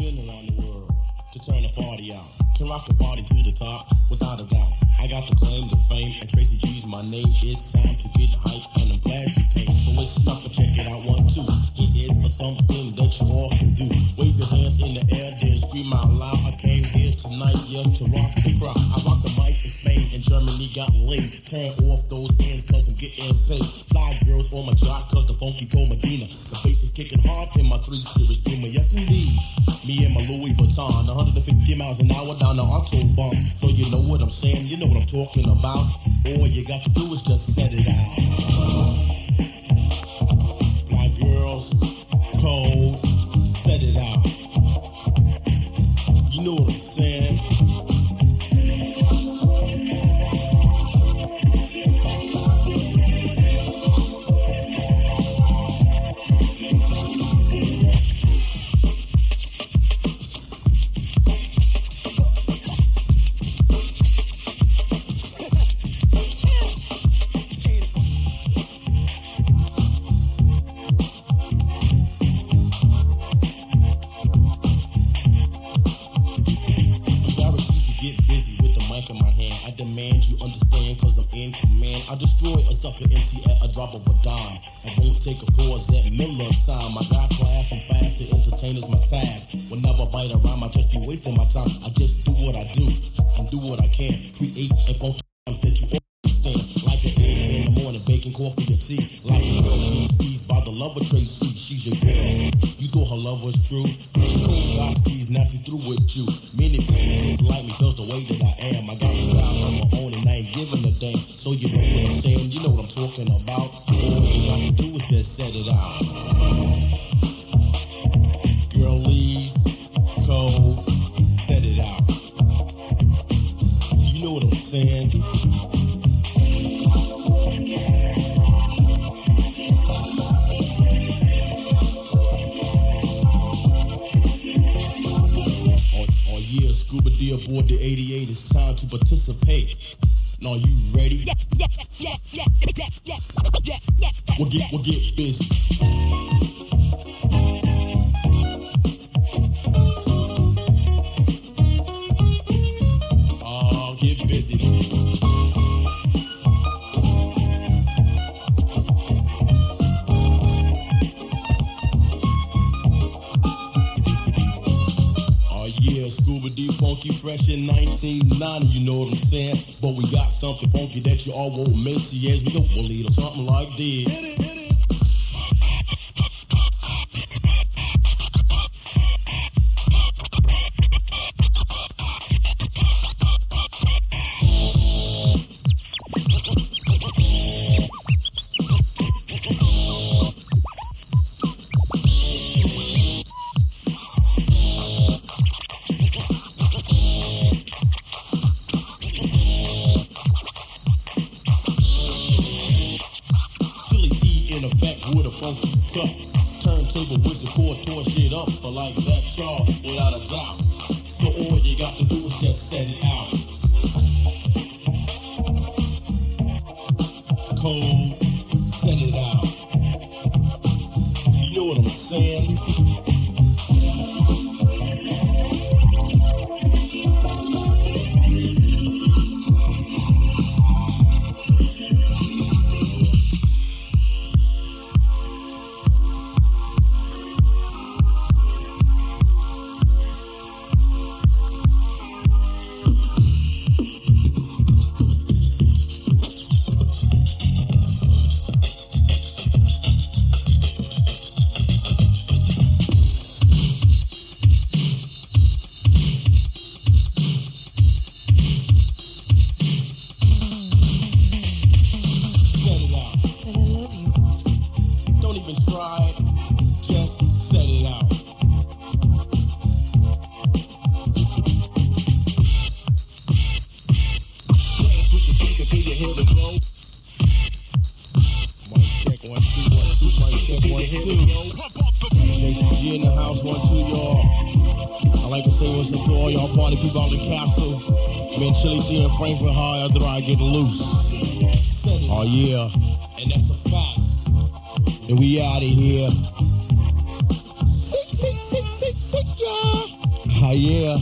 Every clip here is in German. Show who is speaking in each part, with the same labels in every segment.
Speaker 1: been around the world to turn the party out. Can rock the party to the top, without a doubt. I got the claim to fame, and Tracy G's my name. It's time to get hype, and I'm glad you came. So let's stop and check it out, one, two. Something that you all can do. Wave your hands in the air, then scream out loud. I came here tonight, yeah, to rock the crowd. I rock the mic in Spain, and Germany got laid. Turn off those ends, cause I'm getting paid. Fly girls on my jock, cause the funky go Medina. The bass is kicking hard in my three series Beamer, yes indeed. Me and my Louis Vuitton, 150 miles an hour down the Autobahn. So you know what I'm saying, you know what I'm talking about. All you got to do is just set it out. Fly girls, one two. G in the house one two y'all. I like to say what's up to all y'all party people out in the castle. Me and Chili T and Frankfurt High after I get loose. Oh yeah. And that's a fact. And we out of here. Sick, sick, sick, sick, sick, y'all.
Speaker 2: Ah, yeah.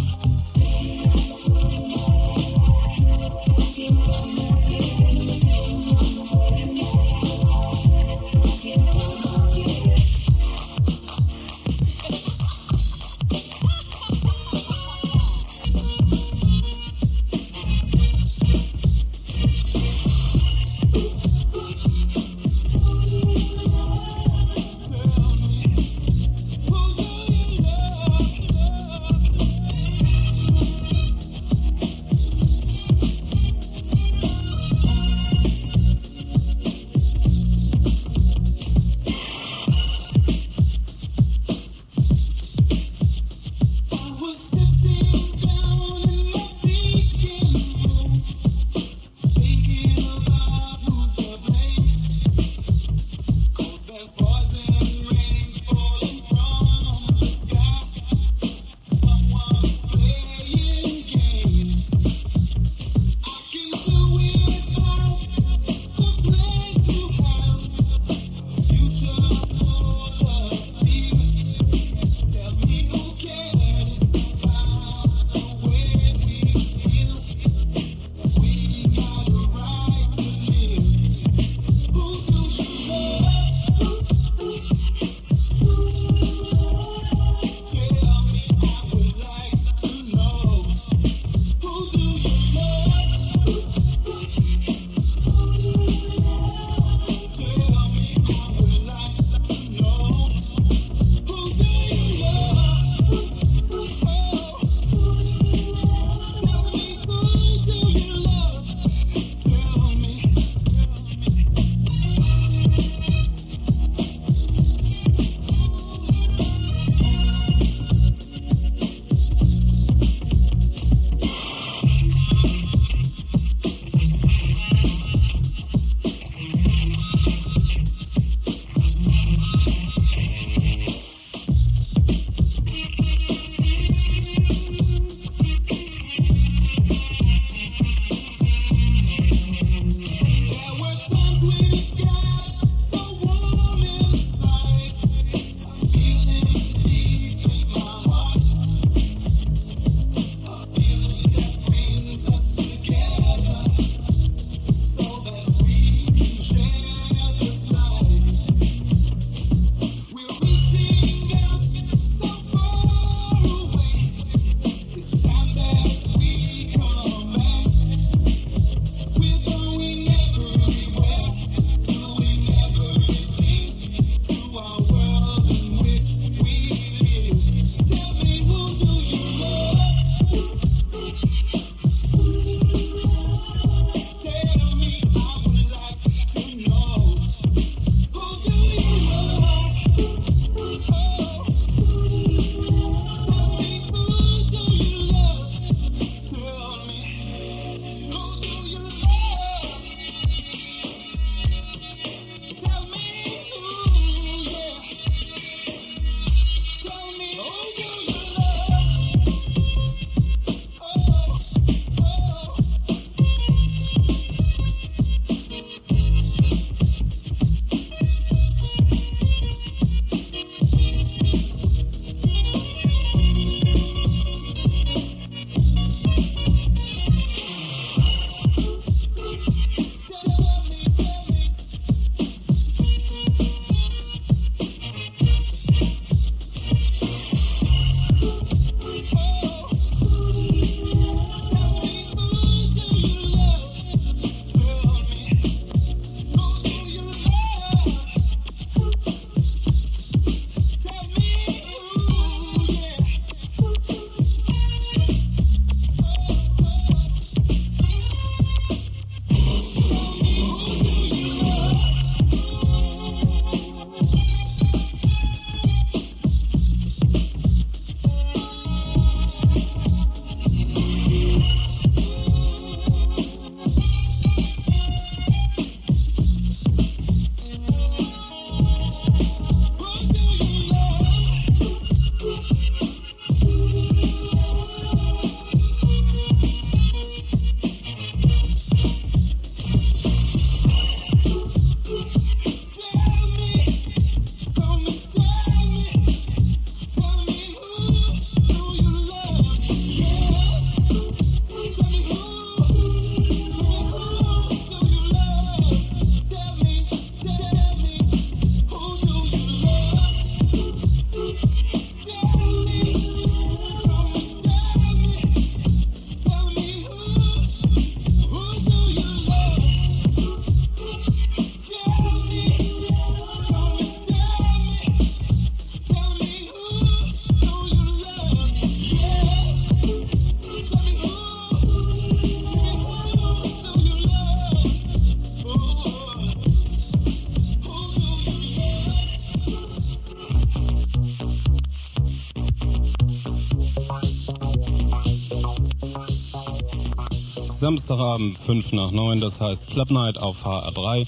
Speaker 3: Samstagabend 5 nach 9, das heißt Club Night auf HR3.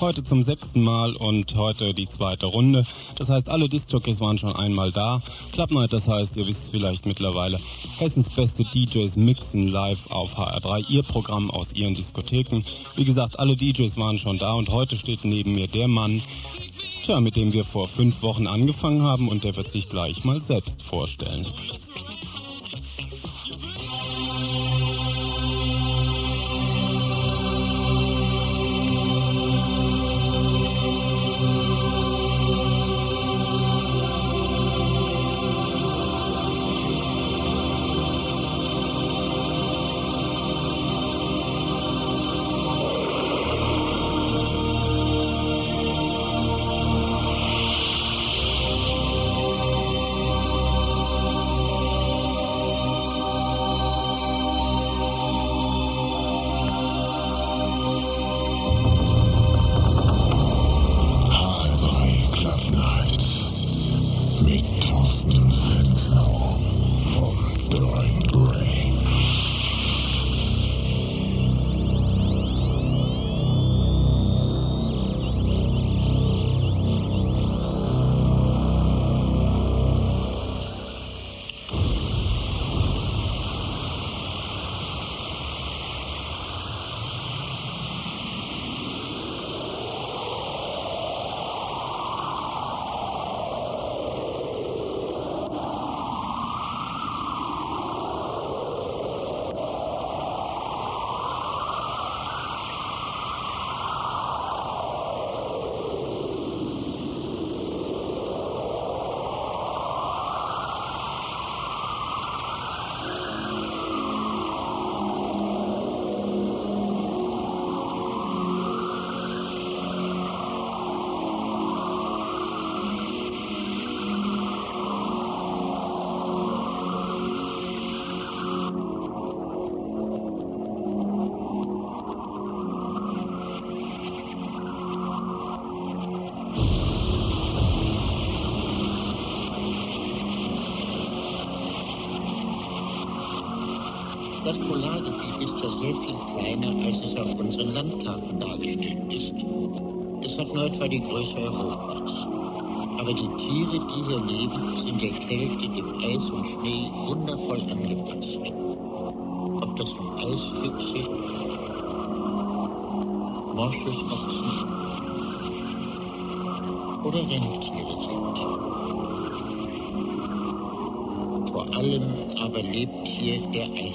Speaker 3: Heute zum sechsten Mal und heute die zweite Runde. Das heißt, alle Discjockeys waren schon einmal da. Club Night, das heißt, ihr wisst vielleicht mittlerweile, Hessens beste DJs mixen live auf HR3, ihr Programm aus ihren Diskotheken. Wie gesagt, alle DJs waren schon da und heute steht neben mir der Mann, tja, mit dem wir vor fünf Wochen angefangen haben und der wird sich gleich mal selbst vorstellen.
Speaker 4: Etwa die Größe Europas. Aber die Tiere, die hier leben, sind der Kälte, dem Eis und Schnee wundervoll angepasst. Ob das nun Eisfüchse, Morschesochsen oder Rentiere sind. Vor allem aber lebt hier der Eisbär.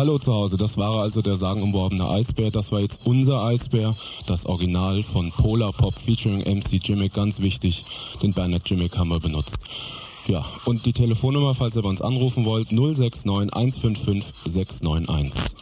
Speaker 3: Hallo zu Hause. Das war also der sagenumworbene Eisbär. Das war jetzt unser Eisbär. Das Original von Polar Pop featuring MC Jimmy. Ganz wichtig, den Bernard Jimmy haben wir benutzt. Ja, und die Telefonnummer, falls ihr bei uns anrufen wollt, 069 155 691.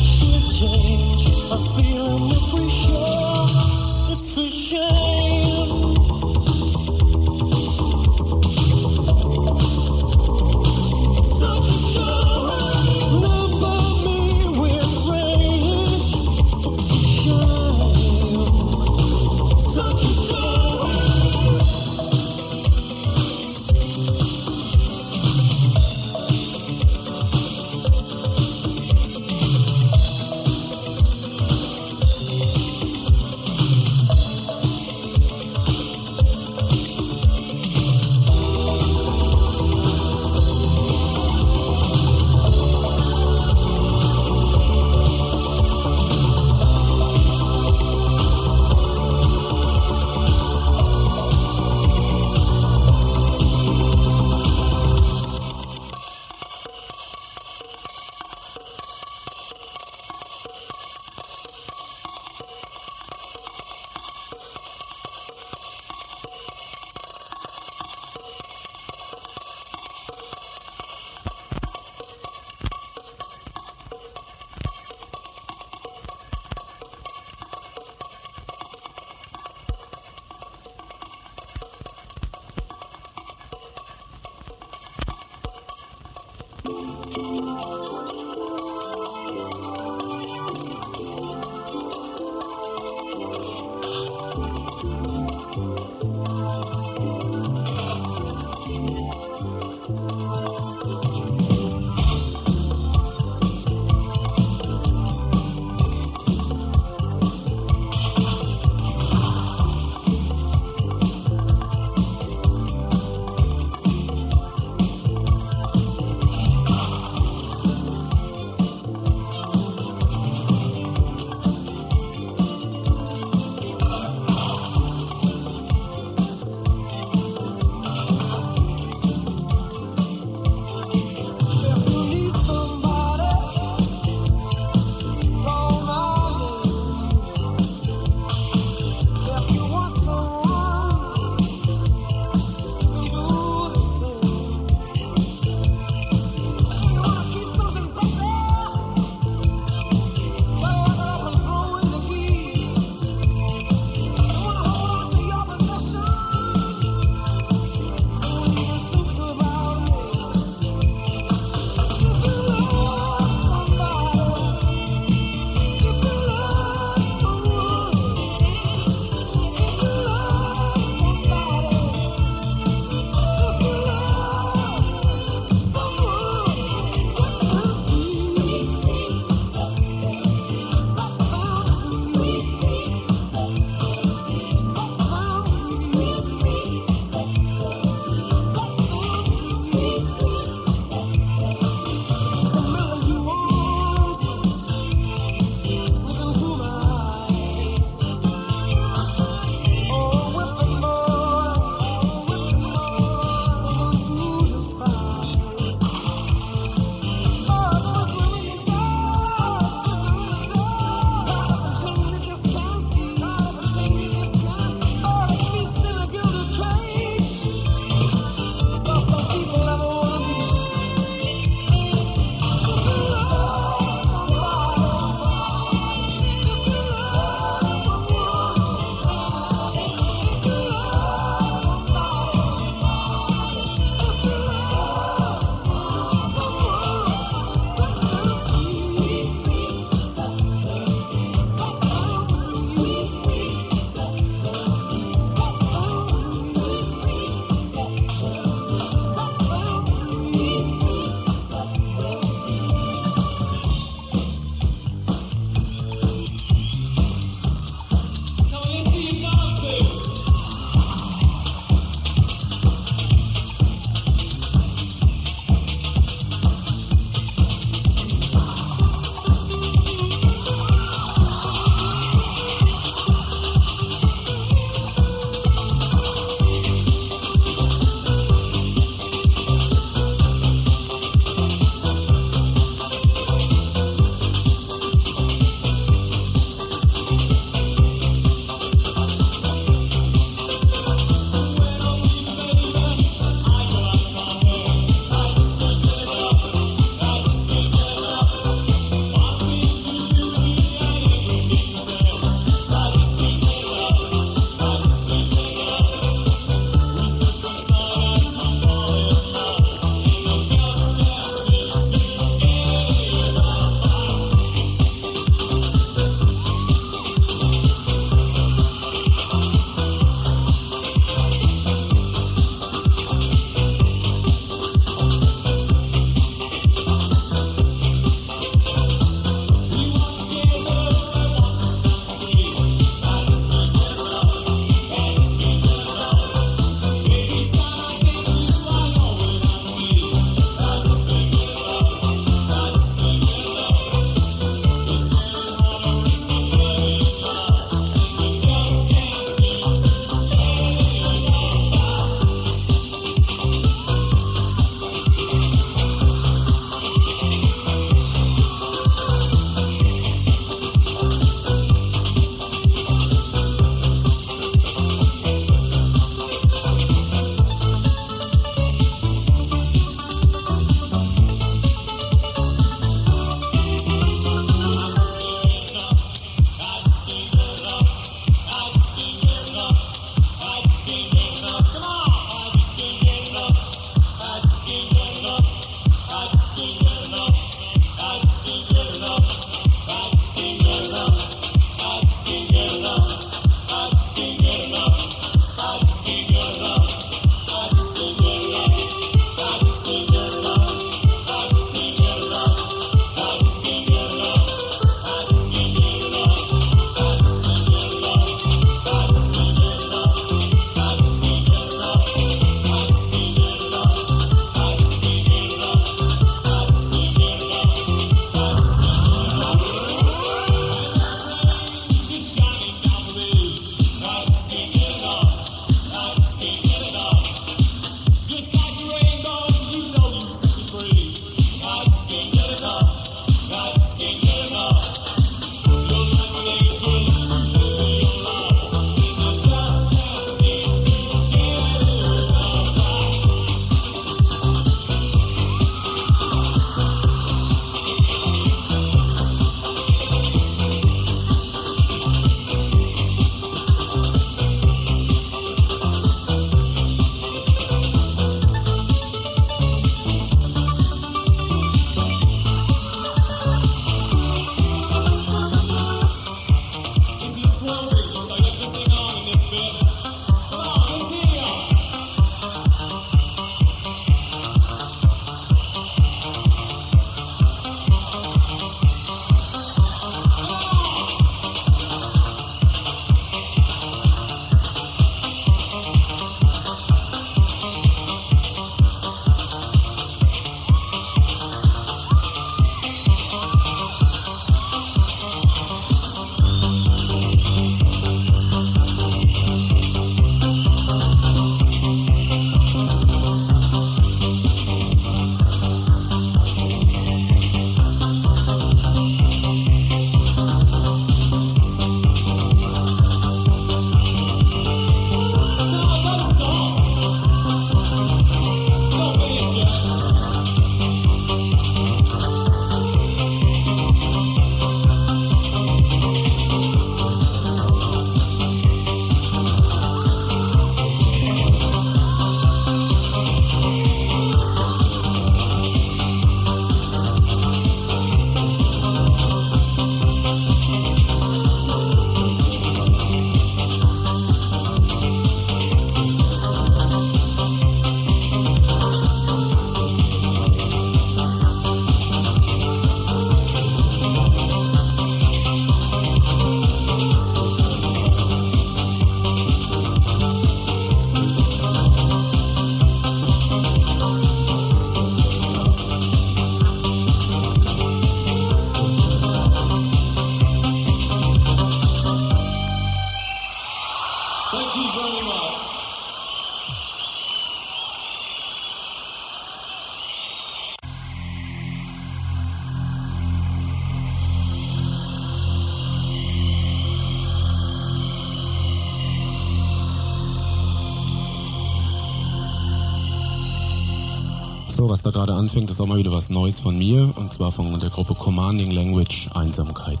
Speaker 5: Anfang auch mal wieder was Neues von mir und zwar von der Gruppe Commanding Language Einsamkeit.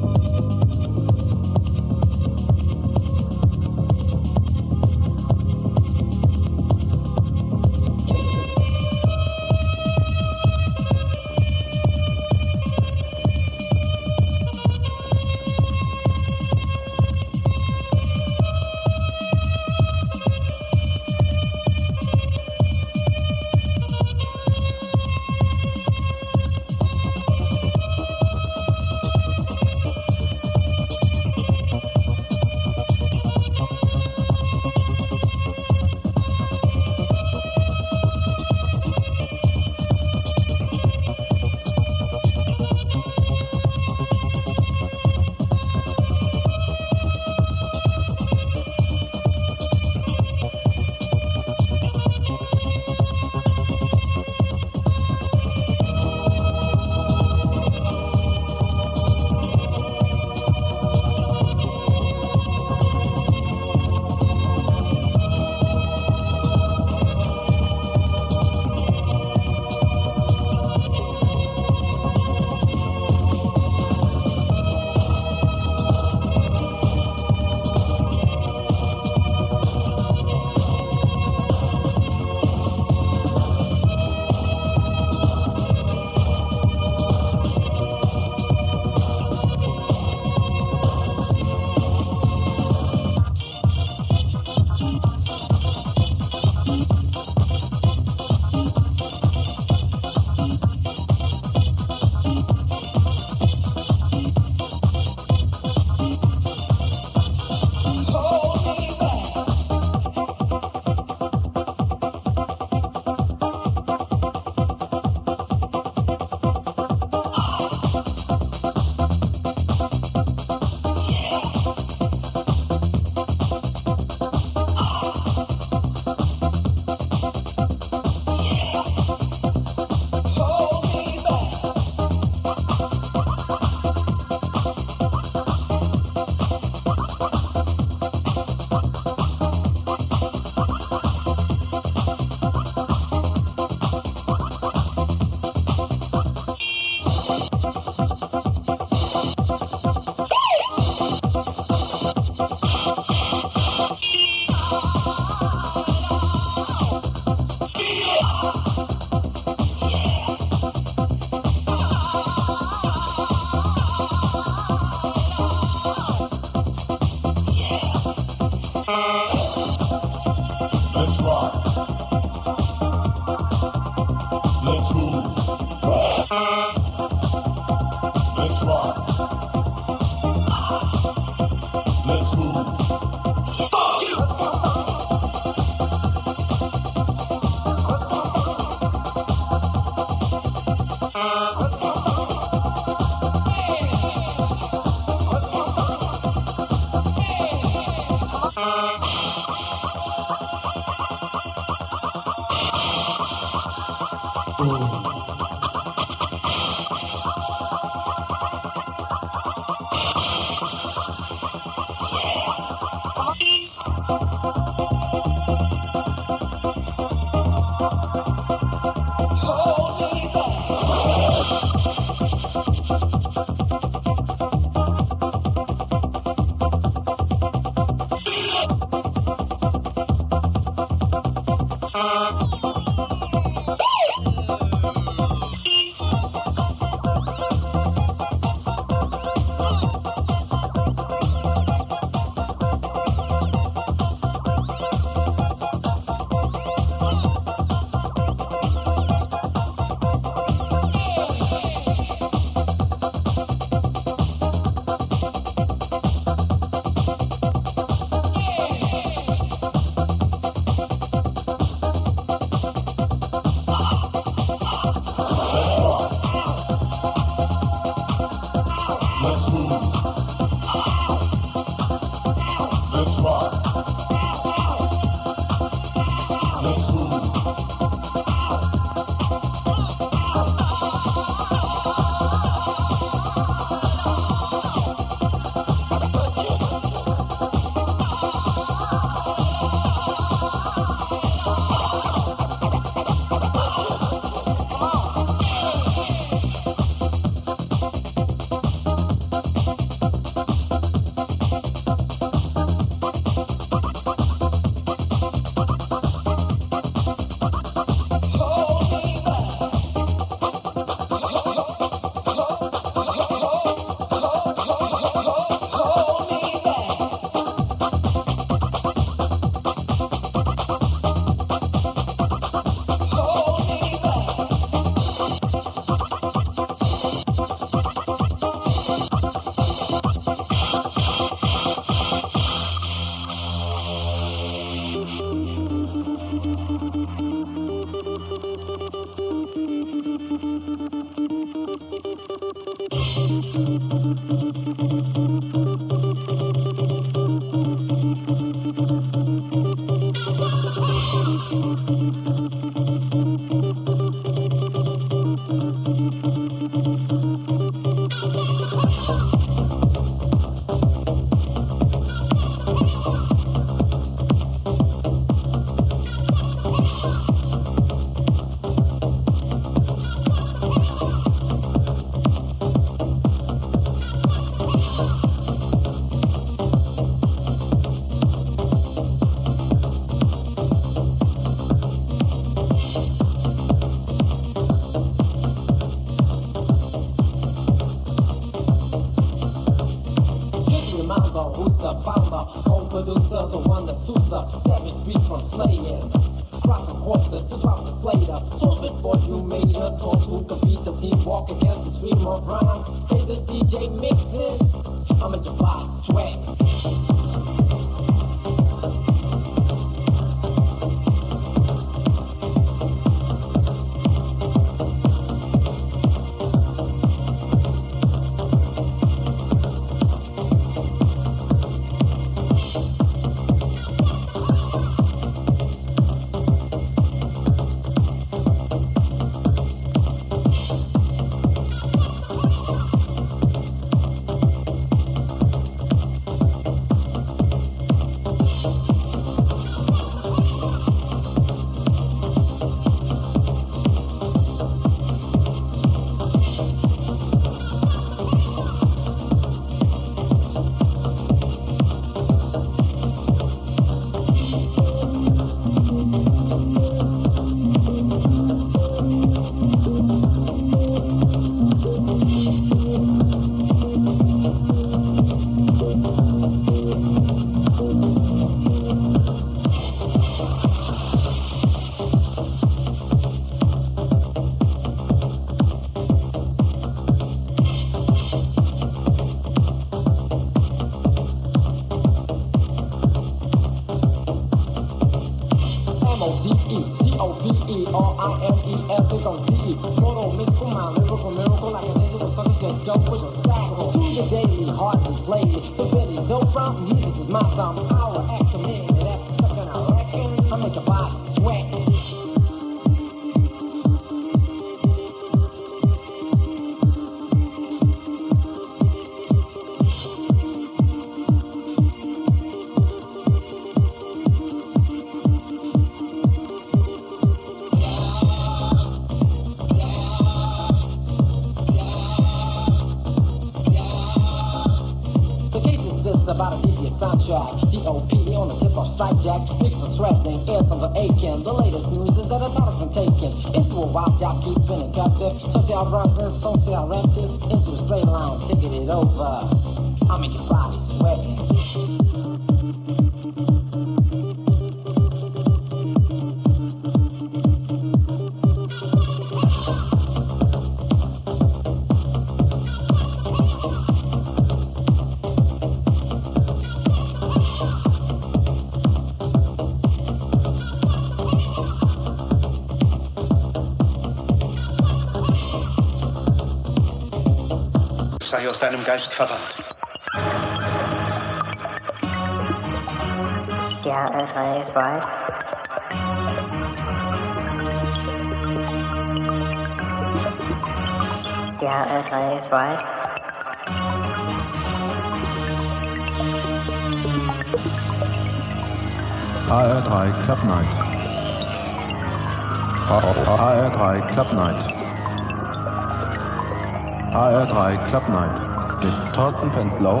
Speaker 6: Club Night mit Thorsten Fenslau.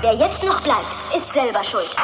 Speaker 7: Wer jetzt noch bleibt, ist selber schuld.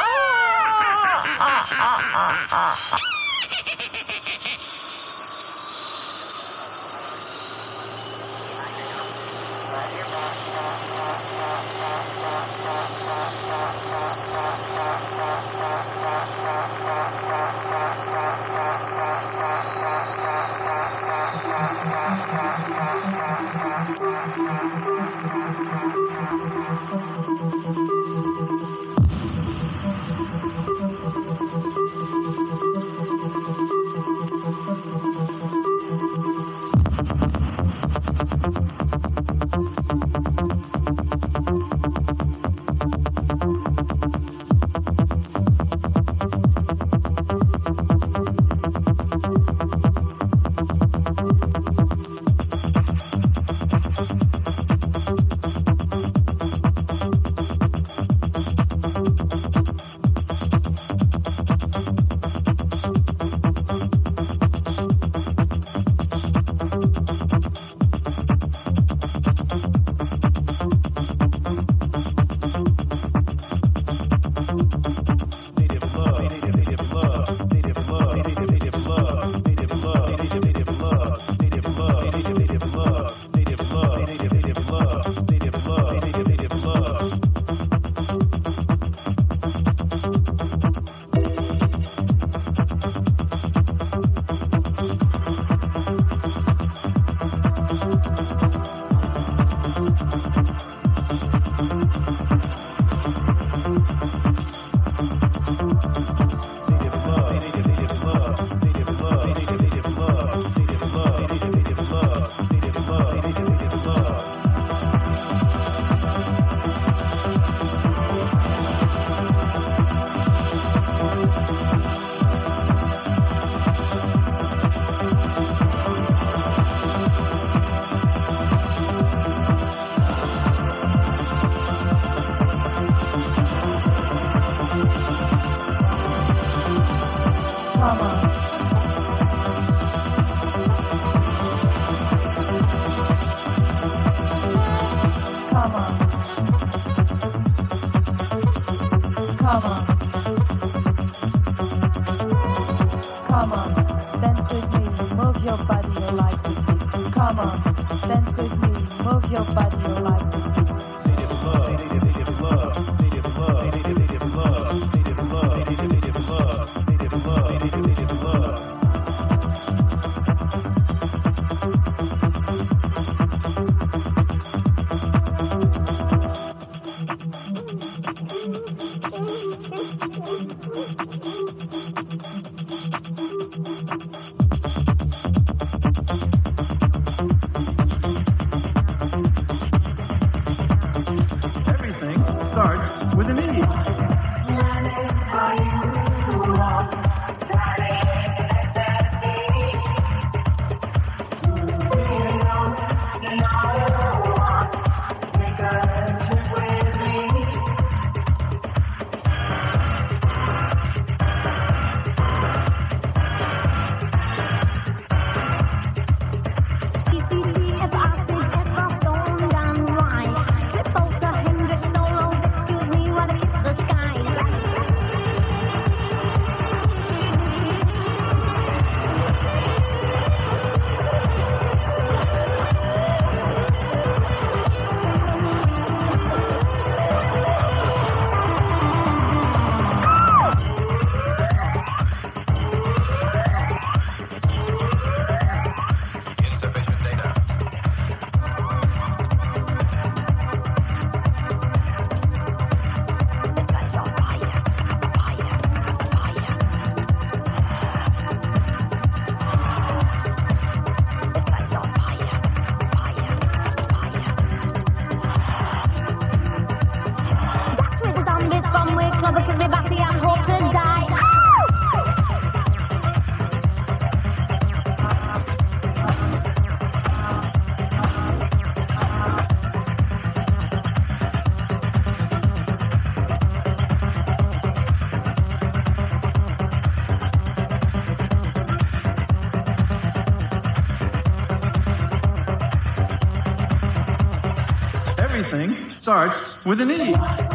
Speaker 8: starts with an E.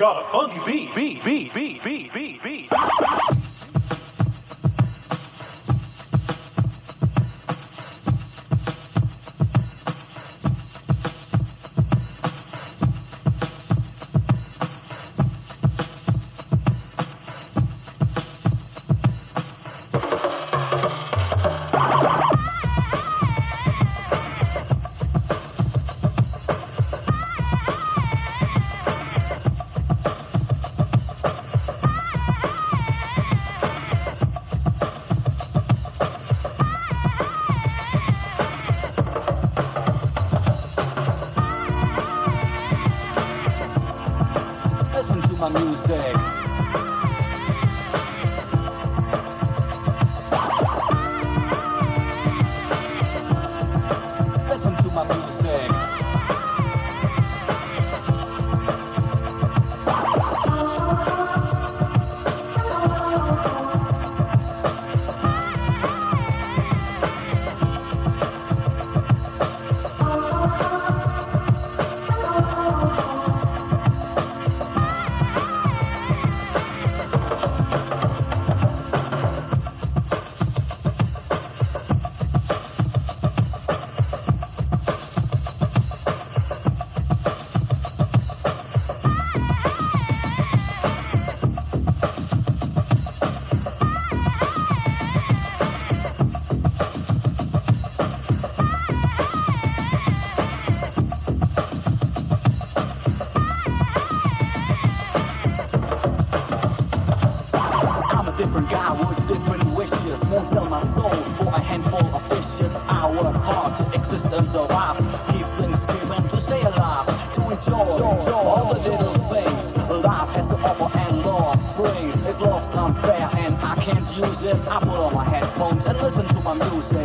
Speaker 9: got a funky beat, beat, beat, beat.
Speaker 10: I put on my headphones and listen to my music.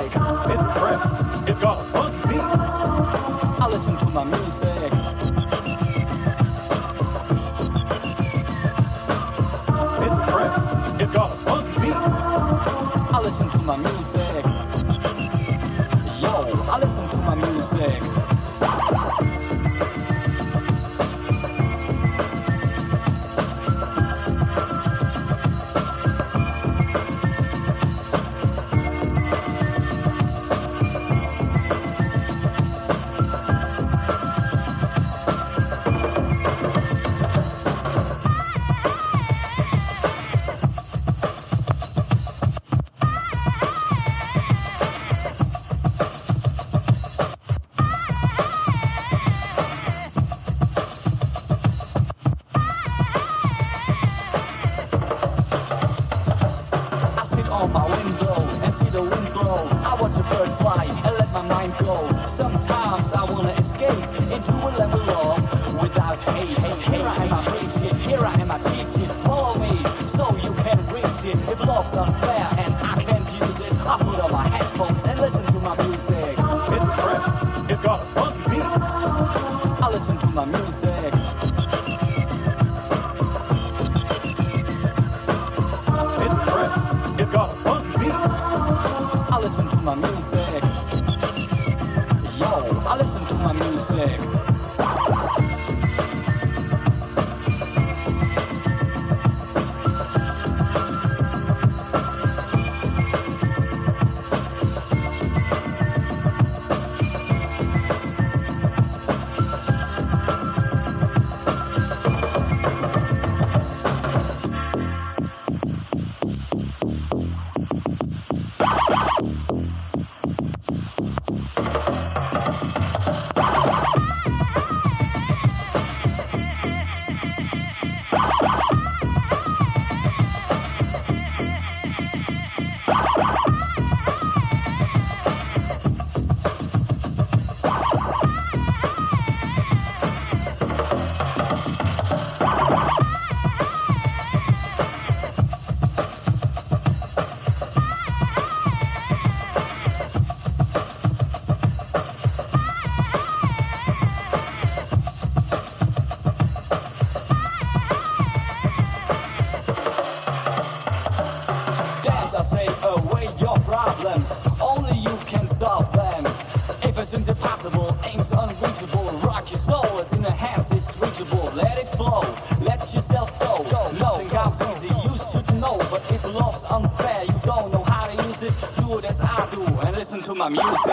Speaker 10: mamilo.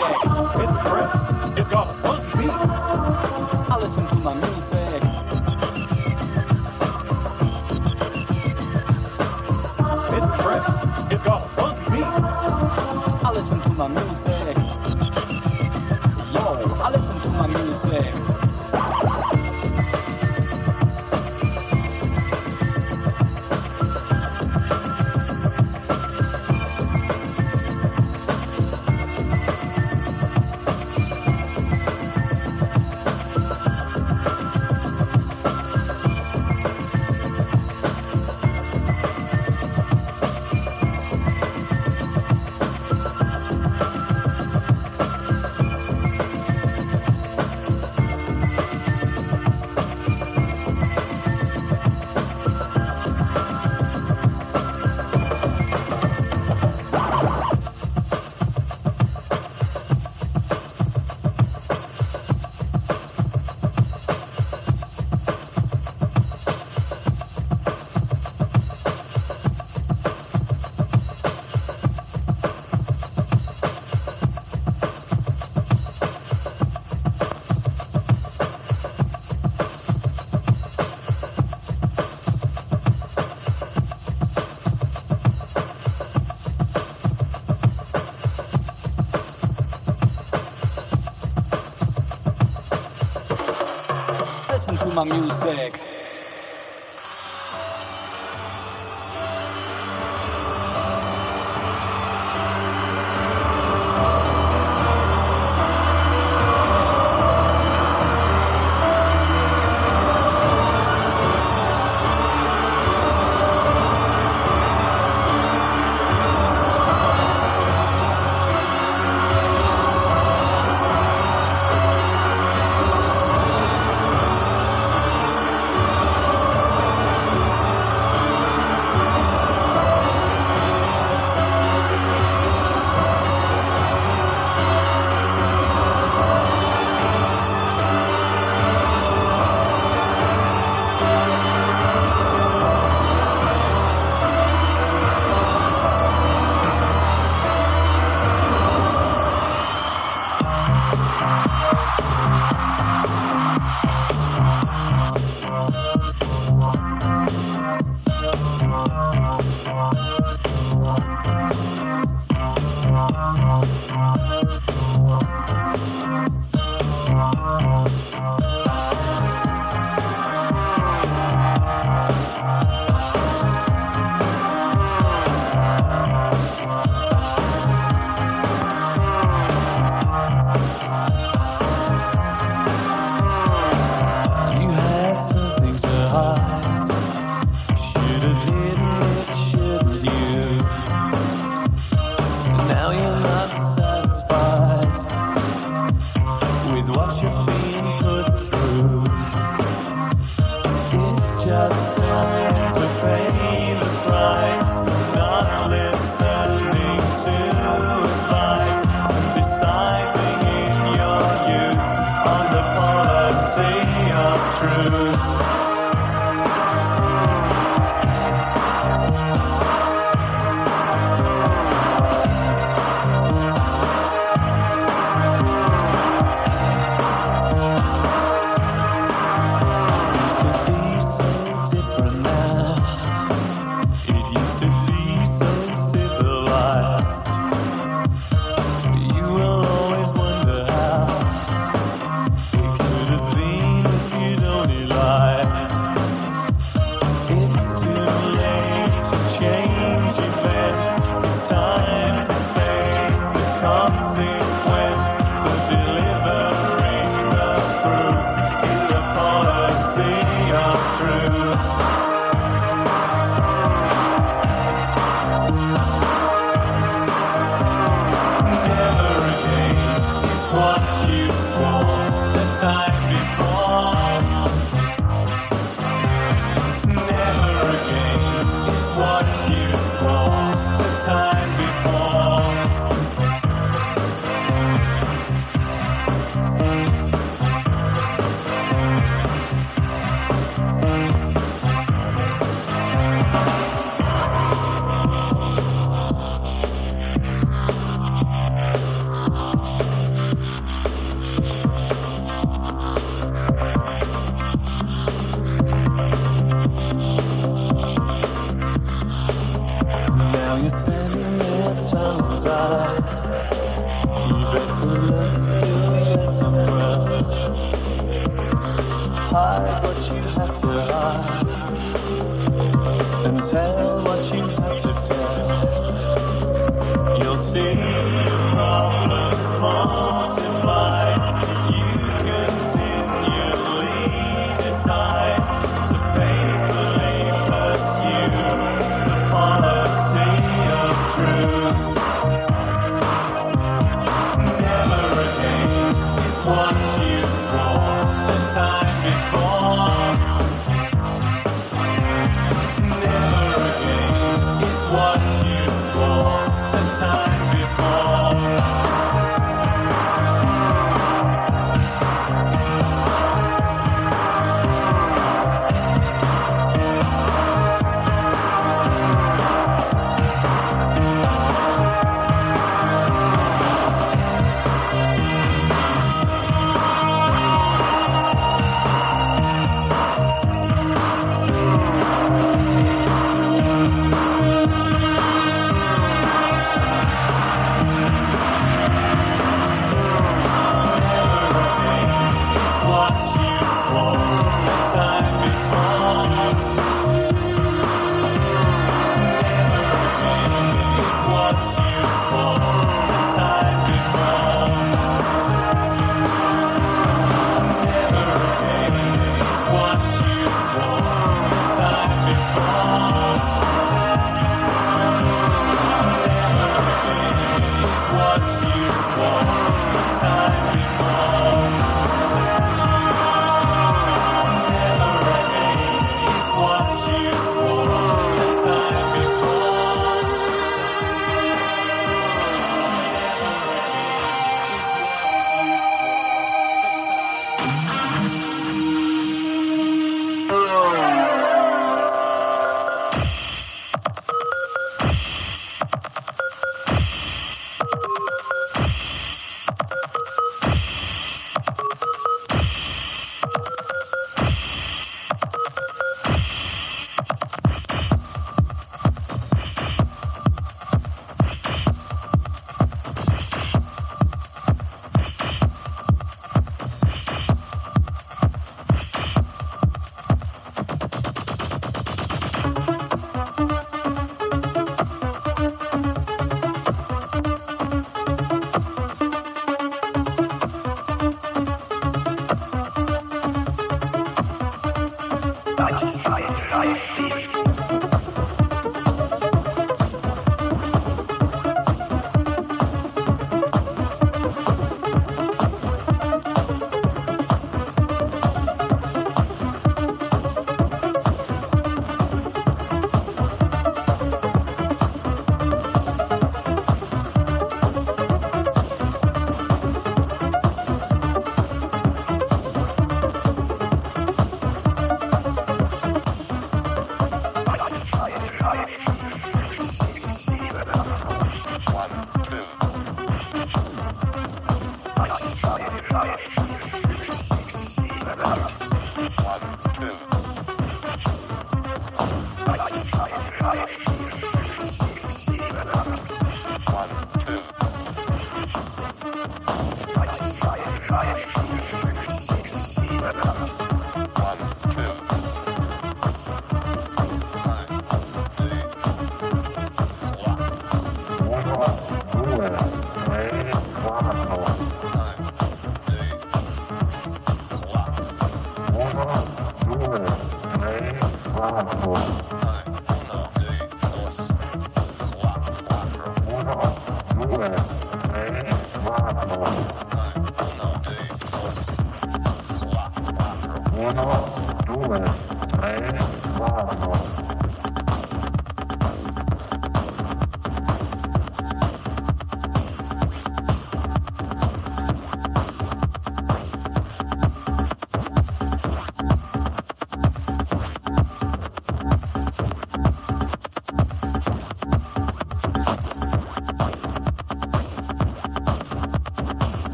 Speaker 10: My music.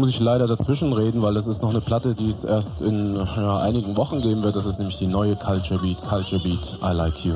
Speaker 3: muss ich leider dazwischen reden, weil das ist noch eine Platte, die es erst in ja, einigen Wochen geben wird. Das ist nämlich die neue Culture Beat, Culture Beat, I Like You.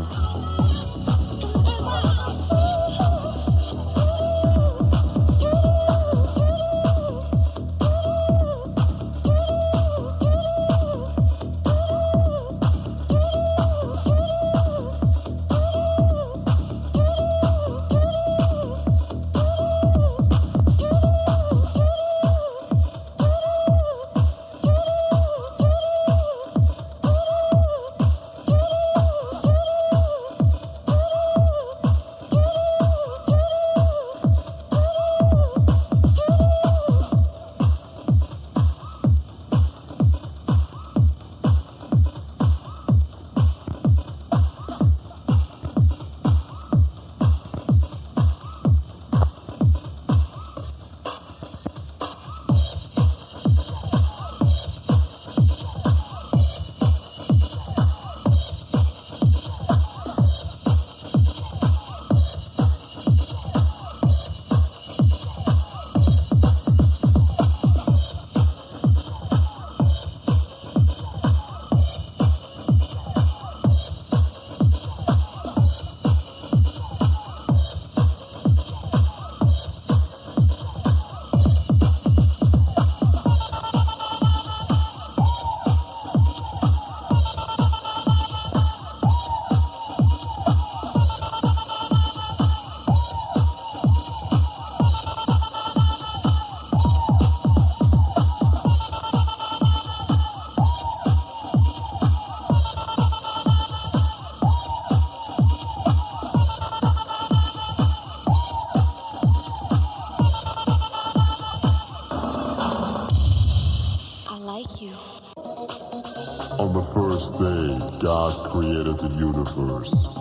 Speaker 5: God created the universe.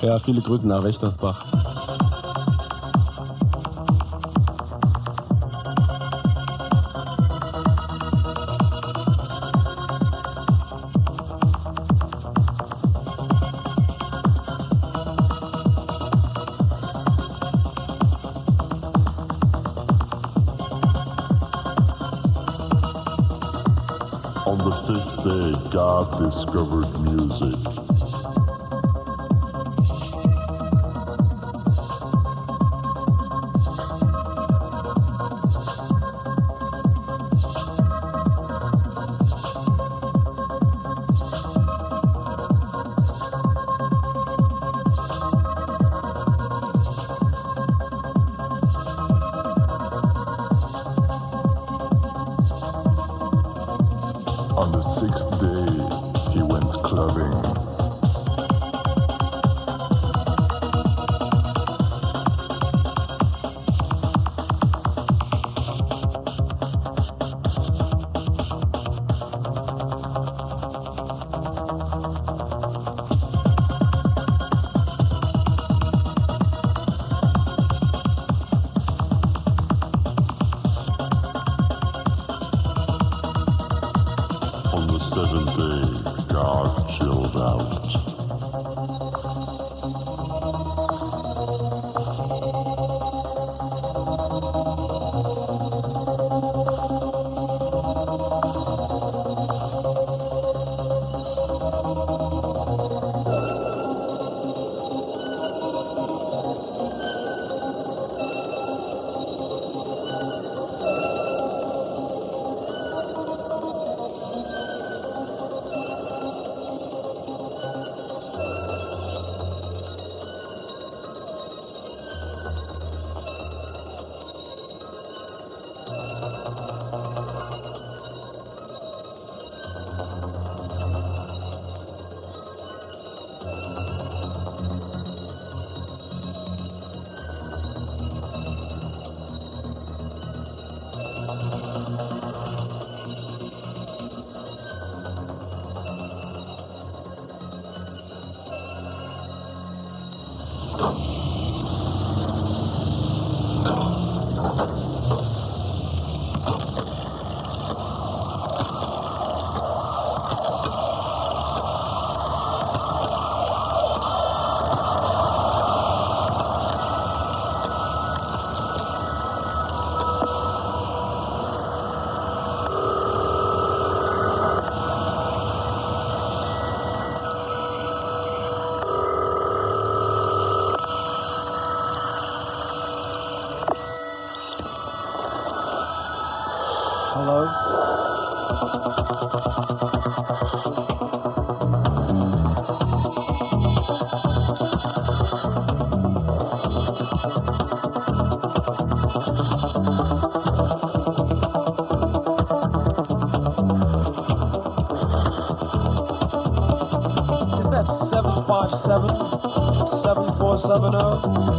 Speaker 3: Ja, viele Grüße nach Wächtersbach.
Speaker 2: Discovered
Speaker 11: me. governor.